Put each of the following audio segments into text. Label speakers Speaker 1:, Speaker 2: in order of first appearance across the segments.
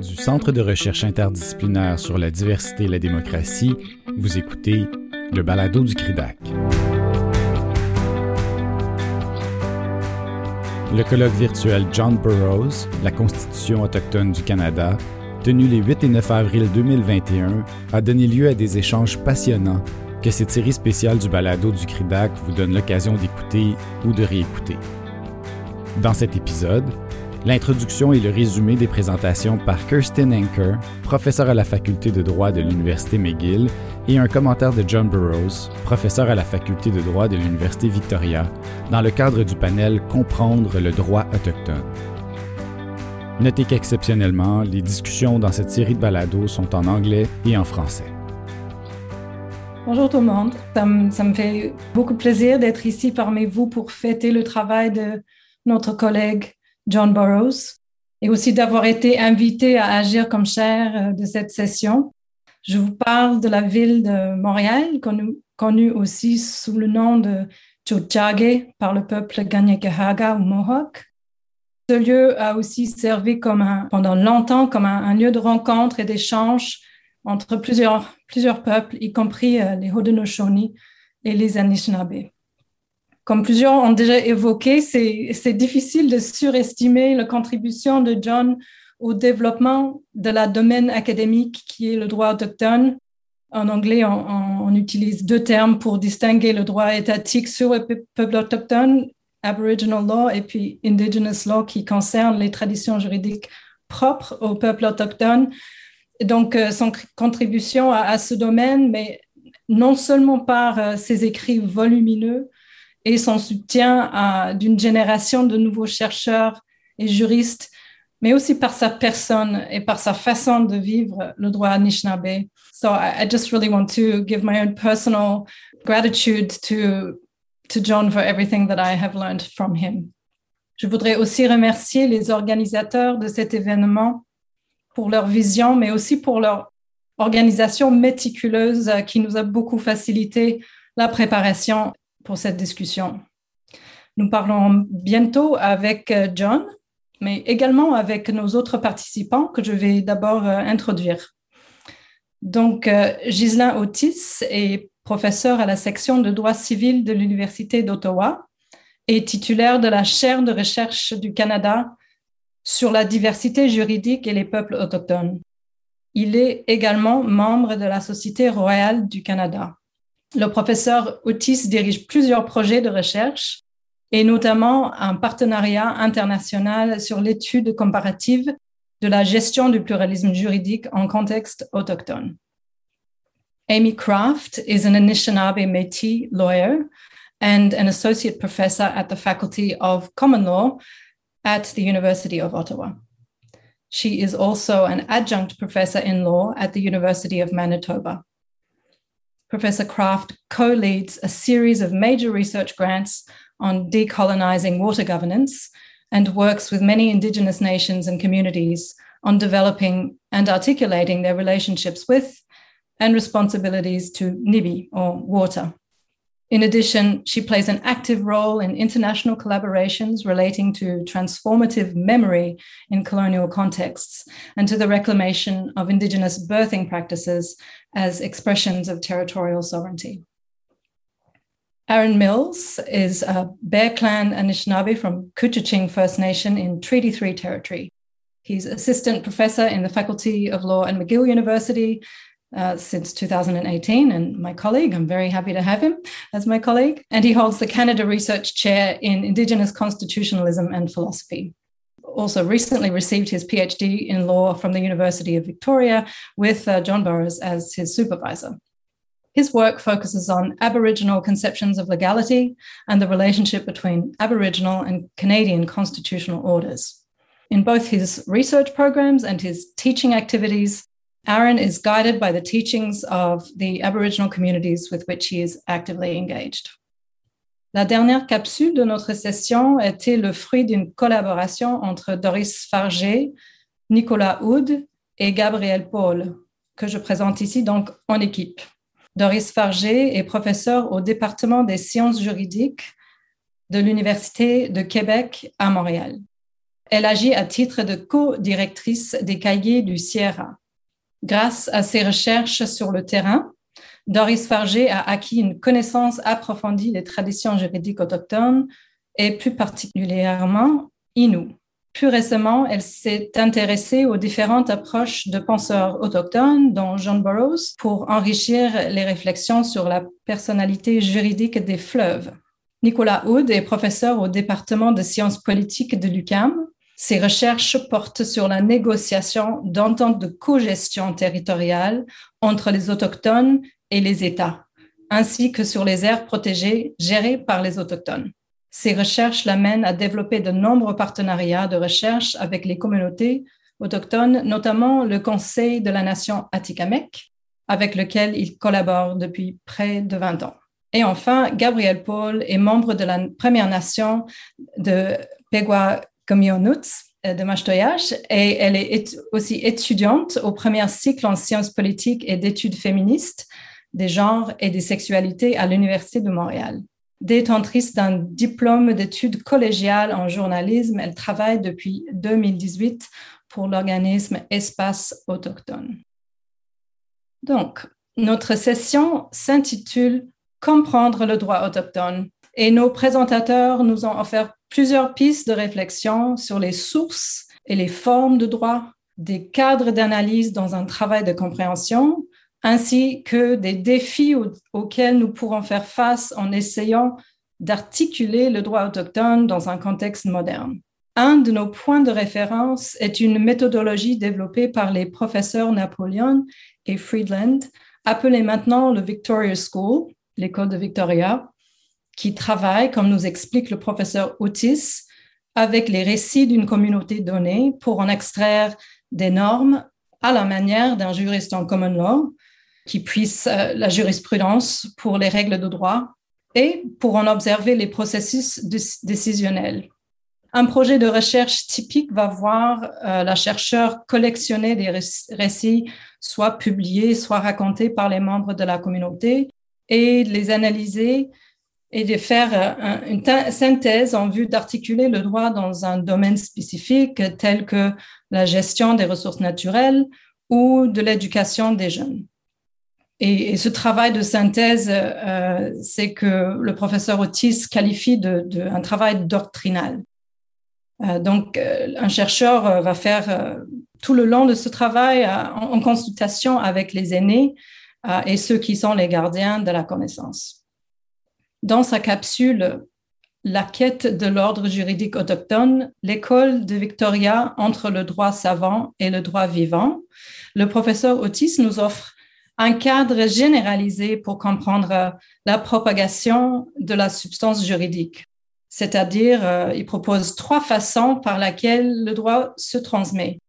Speaker 1: Du Centre de recherche interdisciplinaire sur la diversité et la démocratie, vous écoutez le balado du CRIDAC. Le colloque virtuel John Burroughs, la Constitution autochtone du Canada, tenu les 8 et 9 avril 2021, a donné lieu à des échanges passionnants que cette série spéciale du balado du CRIDAC vous donne l'occasion d'écouter ou de réécouter. Dans cet épisode, l'introduction et le résumé des présentations par Kirsten Anker, professeur à la faculté de droit de l'Université McGill, et un commentaire de John Burroughs, professeur à la faculté de droit de l'Université Victoria, dans le cadre du panel Comprendre le droit autochtone. Notez qu'exceptionnellement, les discussions dans cette série de balados sont en anglais et en français.
Speaker 2: Bonjour tout le monde. Ça me, ça me fait beaucoup plaisir d'être ici parmi vous pour fêter le travail de notre collègue John Burroughs et aussi d'avoir été invité à agir comme chair euh, de cette session. Je vous parle de la ville de Montréal, connue, aussi sous le nom de Tiohtià:ke par le peuple Kanien'kehá:ka ou Mohawk. Ce lieu a aussi servi comme un, pendant longtemps comme un, un lieu de rencontre et d'échange entre plusieurs, plusieurs peuples, y compris euh, les Haudenosaunee et les Anishinaabe. Comme plusieurs ont déjà évoqué, c'est difficile de surestimer la contribution de John au développement de la domaine académique qui est le droit autochtone. En anglais, on, utilise deux termes pour distinguer le droit étatique sur le peuple autochtone, Aboriginal law et puis Indigenous law qui concerne les traditions juridiques propres au peuple autochtone donc, euh, son contribution à, ce domaine, mais non seulement par euh, ses écrits volumineux et son soutien d'une génération de nouveaux chercheurs et juristes, mais aussi par sa personne et par sa façon de vivre le droit Anishinaabe. So I, I just really want to give my own personal gratitude to, to John for everything that I have learned from him. Je voudrais aussi remercier les organisateurs de cet événement pour leur vision, mais aussi pour leur organisation méticuleuse qui nous a beaucoup facilité la préparation pour cette discussion. Nous parlons bientôt avec euh, John, mais également avec nos autres participants que je vais d'abord euh, introduire. Donc, Ghislain Otis est professeur à la section de droit civil de l'Université d'Ottawa et titulaire de la chaire de recherche du Canada sur la diversité juridique et les peuples autochtones. Il est également membre de la Société royale du Canada. Le professeur Otis dirige plusieurs projets de recherche et notamment un partenariat international sur l'étude comparative de la gestion du pluralisme juridique en contexte autochtone. Amy Kraft is an Anishinaabe Métis lawyer and an associate professor at the Faculty of Common Law at the University of Ottawa. She is also an adjunct professor in law at the University of Manitoba. Professor Craft co leads a series of major research grants on decolonizing water governance and works with many Indigenous nations and communities on developing and articulating their relationships with and responsibilities to Nibi or water. In addition, she plays an active role in international collaborations relating to transformative memory in colonial contexts and to the reclamation of Indigenous birthing practices as expressions of territorial sovereignty. Aaron Mills is a Bear Clan Anishinaabe from Couchiching First Nation in Treaty 3 territory. He's assistant professor in the Faculty of Law at McGill University uh, since 2018 and my colleague. I'm very happy to have him as my colleague. And he holds the Canada Research Chair in Indigenous Constitutionalism and Philosophy. Also, recently received his PhD in law from the University of Victoria with uh, John Borrows as his supervisor. His work focuses on Aboriginal conceptions of legality and the relationship between Aboriginal and Canadian constitutional orders. In both his research programs and his teaching activities, Aaron is guided by the teachings of the Aboriginal communities with which he is actively engaged. La dernière capsule de notre session était le fruit d'une collaboration entre Doris Farger, Nicolas Houd et Gabriel Paul, que je présente ici donc en équipe. Doris Farger est professeur au département des sciences juridiques de l'Université de Québec à Montréal. Elle agit à titre de co-directrice des cahiers du Sierra. Grâce à ses recherches sur le terrain, Doris Farger a acquis une connaissance approfondie des traditions juridiques autochtones et plus particulièrement Innu. Plus récemment, elle s'est intéressée aux différentes approches de penseurs autochtones, dont John Burroughs, pour enrichir les réflexions sur la personnalité juridique des fleuves. Nicolas Houd est professeur au département de sciences politiques de l'UCAM. Ses recherches portent sur la négociation d'ententes de cogestion territoriale entre les autochtones et les États, ainsi que sur les aires protégées gérées par les autochtones. Ces recherches l'amènent à développer de nombreux partenariats de recherche avec les communautés autochtones, notamment le Conseil de la Nation Atikamekw, avec lequel il collabore depuis près de 20 ans. Et enfin, Gabrielle Paul est membre de la Première Nation de Peguacomianuts euh, de Machtoyage et elle est aussi étudiante au premier cycle en sciences politiques et d'études féministes des genres et des sexualités à l'Université de Montréal. Détentrice d'un diplôme d'études collégiales en journalisme, elle travaille depuis 2018 pour l'organisme Espace Autochtone. Donc, notre session s'intitule Comprendre le droit autochtone et nos présentateurs nous ont offert plusieurs pistes de réflexion sur les sources et les formes de droit, des cadres d'analyse dans un travail de compréhension ainsi que des défis auxquels nous pourrons faire face en essayant d'articuler le droit autochtone dans un contexte moderne. Un de nos points de référence est une méthodologie développée par les professeurs Napoleon et Friedland, appelée maintenant le Victoria School, l'école de Victoria, qui travaille, comme nous explique le professeur Otis, avec les récits d'une communauté donnée pour en extraire des normes à la manière d'un juriste en common law, qui puisse euh, la jurisprudence pour les règles de droit et pour en observer les processus décisionnels. Un projet de recherche typique va voir euh, la chercheur collectionner des récits, soit publiés, soit racontés par les membres de la communauté, et les analyser et de faire euh, une synthèse en vue d'articuler le droit dans un domaine spécifique tel que la gestion des ressources naturelles ou de l'éducation des jeunes. Et, ce travail de synthèse, euh, c'est que le professeur Otis qualifie de, de travail doctrinal. Euh, donc, un chercheur va faire tout le long de ce travail en, consultation avec les aînés et ceux qui sont les gardiens de la connaissance. Dans sa capsule La quête de l'ordre juridique autochtone, l'école de Victoria entre le droit savant et le droit vivant, le professeur Otis nous offre un cadre généralisé pour comprendre la propagation de la substance juridique. C'est-à-dire, euh, il propose trois façons par lesquelles le droit se transmet.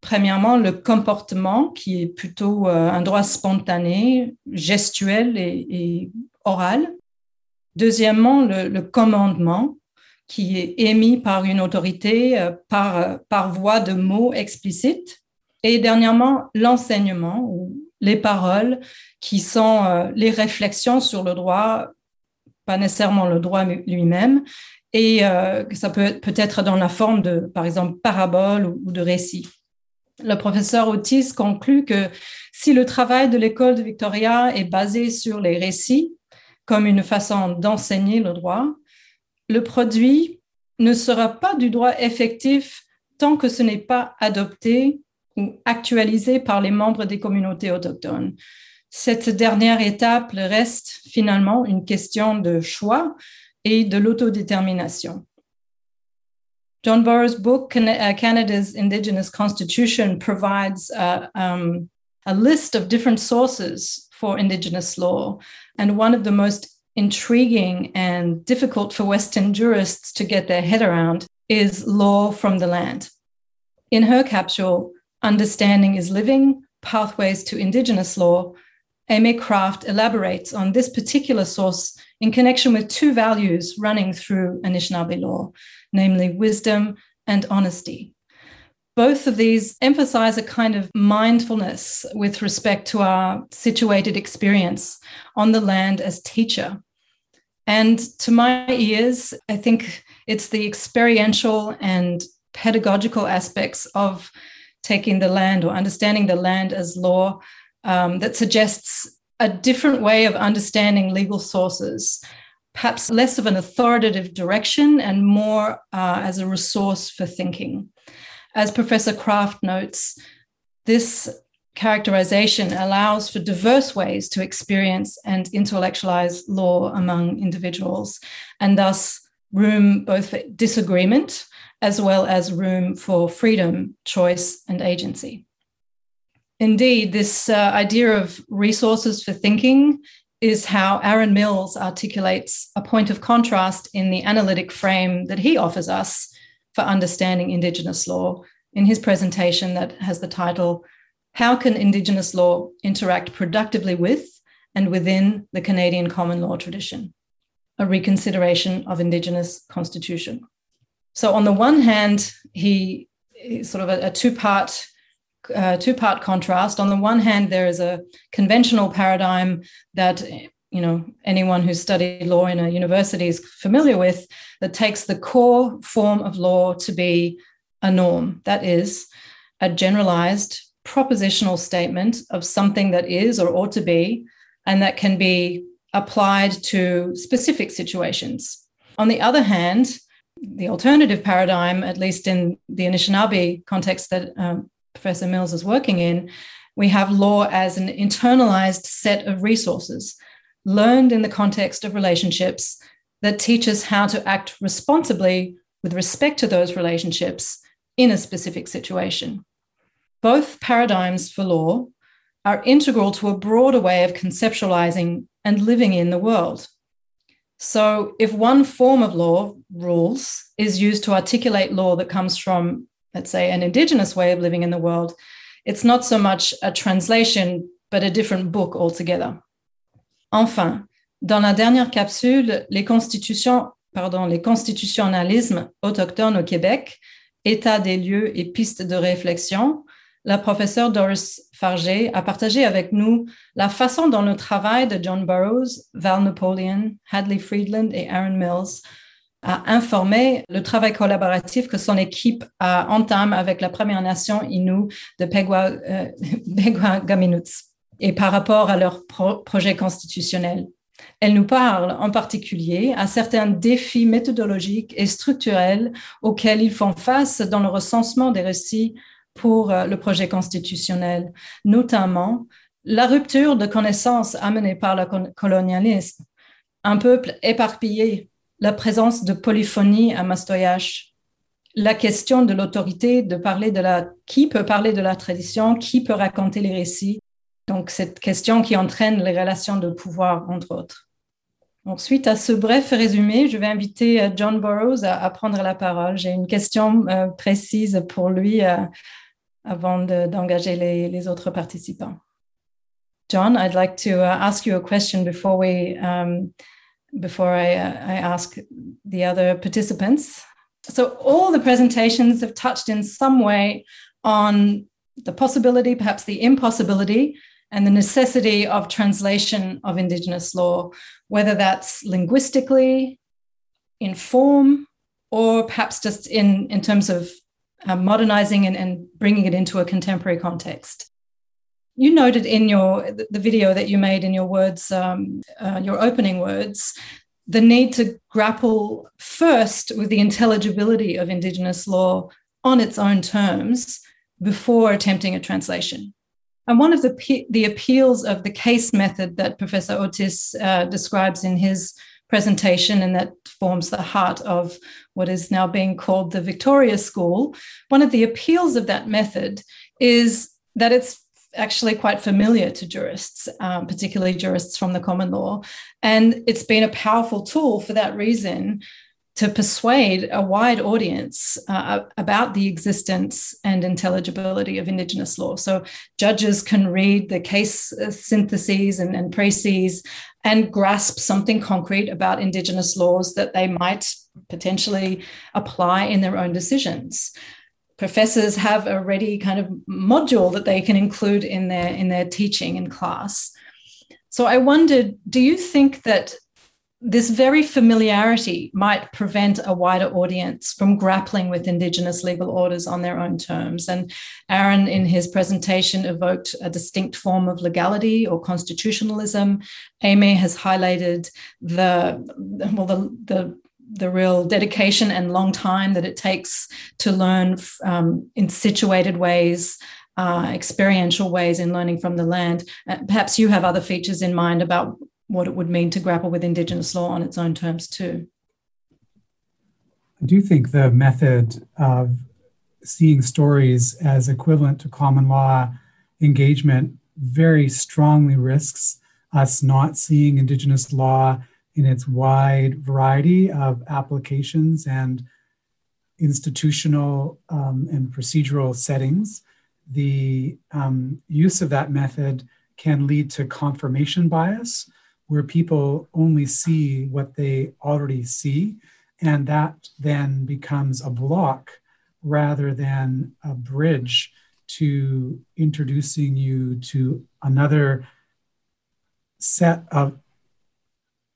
Speaker 2: Premièrement, le comportement, qui est plutôt euh, un droit spontané, gestuel et, oral. Deuxièmement, le, commandement, qui est émis par une autorité euh, par, par voie de mots explicites. Et dernièrement, l'enseignement ou les paroles qui sont euh, les réflexions sur le droit, pas nécessairement le droit lui-même, et euh, ça peut peut être dans la forme de, par exemple, paraboles ou, de récits. Le professeur Otis conclut que si le travail de l'école de Victoria est basé sur les récits comme une façon d'enseigner le droit, le produit ne sera pas du droit effectif tant que ce n'est pas adopté ou actualisée par les membres des communautés autochtones. Cette dernière étape reste finalement une question de choix et de l'autodétermination. John Burroughs' book, uh, Canada's Indigenous Constitution, provides a, um, a list of different sources for Indigenous law. And one of the most intriguing and difficult for Western jurists to get their head around is law from the land. In her capsule, Understanding is Living Pathways to Indigenous Law, Aimée Craft elaborates on this particular source in connection with two values running through Anishinaabe law, namely wisdom and honesty. Both of these emphasize a kind of mindfulness with respect to our situated experience on the land as teacher. And to my ears, I think it's the experiential and pedagogical aspects of taking the land or understanding the land as law um, that suggests a different way of understanding legal sources, perhaps less of an authoritative direction and more uh, as a resource for thinking. As Professor Craft notes, this characterization allows for diverse ways to experience and intellectualize law among individuals, and thus room both for disagreement as well as room for freedom, choice, and agency. Indeed, this uh, idea of resources for thinking is how Aaron Mills articulates a point of contrast in the analytic frame that he offers us for understanding Indigenous law in his presentation that has the title How Can Indigenous Law Interact Productively with and Within the Canadian Common Law Tradition? A reconsideration of Indigenous Constitution. So, on the one hand, he is sort of a, a two part uh, two part contrast. On the one hand, there is a conventional paradigm that you know anyone who's studied law in a university is familiar with that takes the core form of law to be a norm. That is a generalized propositional statement of something that is or ought to be and that can be applied to specific situations. On the other hand the alternative paradigm at least in the anishinaabe context that um, Professor Mills is working in, we have law as an internalized set of resources learned in the context of relationships that teach us how to act responsibly with respect to those relationships in a specific situation. Both paradigms for law are integral to a broader way of conceptualizing and living in the world. So, if one form of law, rules, is used to articulate law that comes from let's say, an indigenous way of living in the world, it's not so much a translation, but a different book altogether. Enfin, dans la dernière capsule, les constitutions, constitutionnalismes autochtones au Québec, état des lieux et pistes de réflexion, la professeure Doris Fargé a partagé avec nous la façon dont le travail de John Burroughs, Val Napoleon, Hadley Friedland et Aaron Mills a informé le travail collaboratif que son équipe a entame avec la Première Nation Innu de Pegwa, euh, et par rapport à leur projet constitutionnel. Elle nous parle en particulier à certains défis méthodologiques et structurels auxquels ils font face dans le recensement des récits pour euh, le projet constitutionnel, notamment la rupture de connaissances amenée par le colonialisme, un peuple éparpillé la présence de polyphonie à Mastoyache, la question de l'autorité, de parler de la qui peut parler de la tradition, qui peut raconter les récits. Donc cette question qui entraîne les relations de pouvoir entre autres. Ensuite, à ce bref résumé, je vais inviter euh, John Burroughs à, prendre la parole. J'ai une question euh, précise pour lui euh, avant d'engager les, les, autres participants. John, I'd like to uh, ask you a question before we um, before I, uh, I ask the other participants. So, all the presentations have touched in some way on the possibility, perhaps the impossibility, and the necessity of translation of Indigenous law, whether that's linguistically, in form, or perhaps just in, in terms of uh, modernizing and, and bringing it into a contemporary context you noted in your the video that you made in your words, um, uh, your opening words, the need to grapple first with the intelligibility of Indigenous law on its own terms before attempting a translation. And one of the, the appeals of the case method that Professor Otis uh, describes in his presentation, and that forms the heart of what is now being called the Victoria School, one of the appeals of that method is that it's actually quite familiar to jurists, um, particularly jurists from the common law. And it's been a powerful tool for that reason to persuade a wide audience uh, about the existence and intelligibility of Indigenous law. So judges can read the case uh, syntheses and, and and grasp something concrete about Indigenous laws that they might potentially apply in their own decisions professors have a ready kind of module that they can include in their in their teaching in class. So I wondered, do you think that this very familiarity might prevent a wider audience from grappling with Indigenous legal orders on their own terms. And Aaron, in his presentation, evoked a distinct form of legality or constitutionalism. Aimée has highlighted the well, the, the the real dedication and long time that it takes to learn um, in situated ways uh, experiential ways in learning from the land. Uh, perhaps you have other features in mind about what it would mean to grapple with Indigenous law on its own terms too.
Speaker 3: I do think the method of seeing stories as equivalent to common law engagement very strongly risks us not seeing Indigenous law in its wide variety of applications and institutional um, and procedural settings. The um, use of that method can lead to confirmation bias, where people only see what they already see, and that then becomes a block rather than a bridge to introducing you to another set of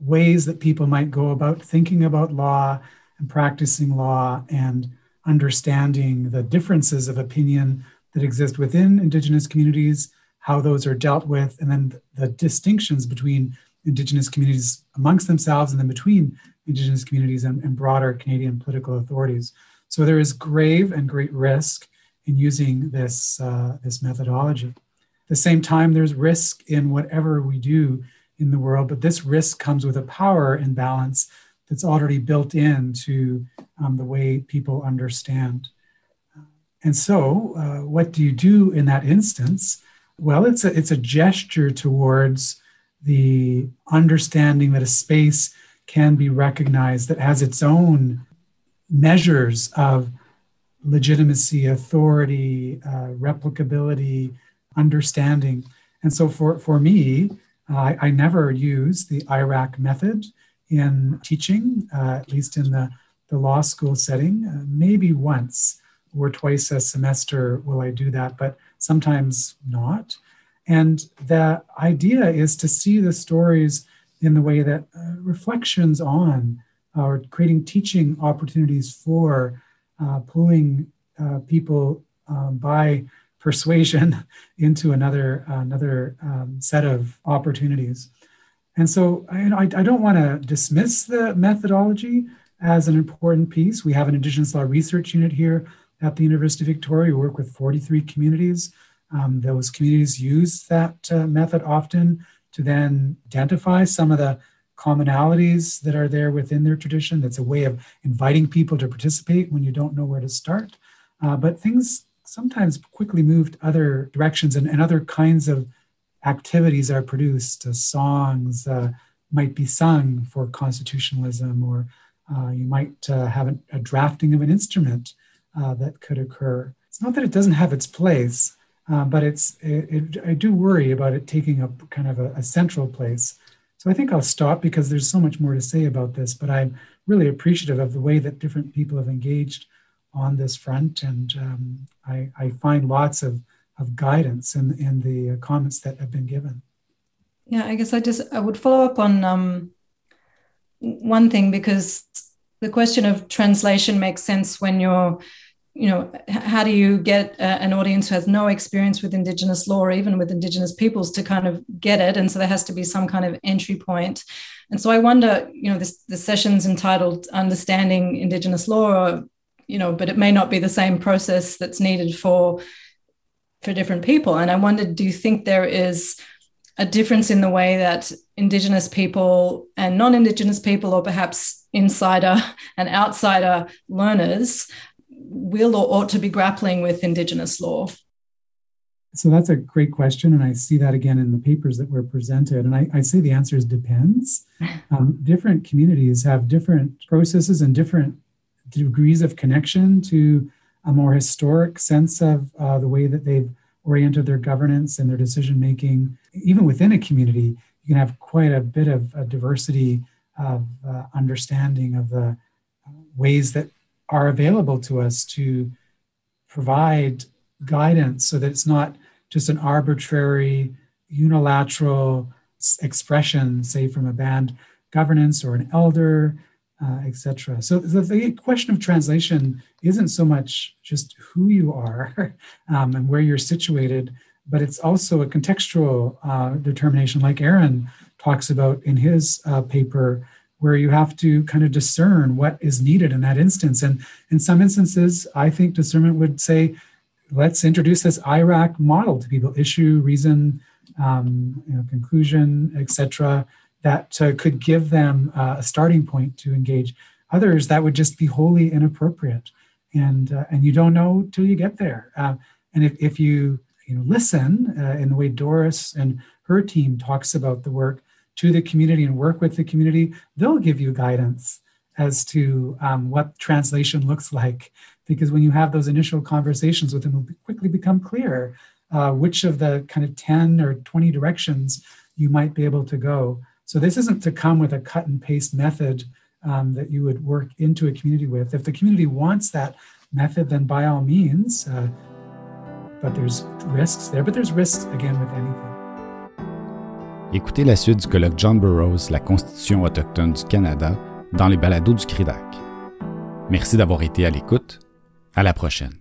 Speaker 3: ways that people might go about thinking about law and practicing law and understanding the differences of opinion that exist within Indigenous communities, how those are dealt with, and then the distinctions between Indigenous communities amongst themselves and then between Indigenous communities and, and broader Canadian political authorities. So there is grave and great risk in using this, uh, this methodology. At the same time, there's risk in whatever we do in the world, but this risk comes with a power imbalance that's already built into um, the way people understand. And so, uh, what do you do in that instance? Well, it's a, it's a gesture towards the understanding that a space can be recognized that has its own measures of legitimacy, authority, uh, replicability, understanding. And so for, for me, uh, I, never use the IRAC method in teaching, uh, at least in the, the law school setting. Uh, maybe once or twice a semester will I do that, but sometimes not. And the idea is to see the stories in the way that uh, reflections on or creating teaching opportunities for uh, pulling uh, people um, by persuasion into another another um, set of opportunities. And so I, I don't want to dismiss the methodology as an important piece. We have an Indigenous law research unit here at the University of Victoria. We work with 43 communities. Um, those communities use that uh, method often to then identify some of the commonalities that are there within their tradition. That's a way of inviting people to participate when you don't know where to start. Uh, but things sometimes quickly moved other directions and, and other kinds of activities are produced. Uh, songs uh, might be sung for constitutionalism, or uh, you might uh, have a, a, drafting of an instrument uh, that could occur. It's not that it doesn't have its place, uh, but it's it, it, I do worry about it taking up kind of a, a central place. So I think I'll stop because there's so much more to say about this, but I'm really appreciative of the way that different people have engaged on this front, and um, I, I, find lots of, of guidance in, in the comments that have been given.
Speaker 2: Yeah, I guess I just I would follow up on um, one thing because the question of translation makes sense when you're you know how do you get uh, an audience who has no experience with indigenous law or even with indigenous peoples to kind of get it? And so there has to be some kind of entry point. And so i wonder you know this the session's entitled understanding indigenous law or you know but it may not be the same process that's needed for for different people. And i wondered do you think there is a difference in the way that indigenous people and non-indigenous people or perhaps insider and outsider learners will or ought to be grappling with indigenous law
Speaker 3: so that's a great question and i see that again in the papers that were presented and i, I say the answer is depends um, different communities have different processes and different degrees of connection to a more historic sense of uh, the way that they've oriented their governance and their decision making. Even within a community, you can have quite a bit of a diversity of uh, understanding of the ways that are available to us to provide guidance so that it's not just an arbitrary, unilateral expression, say from a band governance or an elder, uh, etc. So the, the, question of translation isn't so much just who you are um, and where you're situated, but it's also a contextual uh, determination, like Aaron talks about in his uh, paper, where you have to kind of discern what is needed in that instance. And in some instances, I think discernment would say, let's introduce this IRAC model to people: issue, reason, um, you know, conclusion, etc that uh, could give them uh, a starting point to engage. Others that would just be wholly inappropriate, and uh, and you don't know till you get there. Uh, and if, if you you know listen uh, in the way Doris and her team talks about the work to the community and work with the community, they'll give you guidance as to um, what translation looks like. Because when you have those initial conversations with them, it'll quickly become clear uh, which of the kind of 10 or 20 directions you might be able to go. So this isn't to come with a cut and paste method um, that you would work into a community with. If the community wants that method, then by all means, uh, but there's risks there, but there's risks again with anything.
Speaker 1: Écoutez la suite du colloque John Burroughs, la Constitution autochtone du Canada, dans les balados du CRIDAC. Merci d'avoir été à l'écoute. À la prochaine.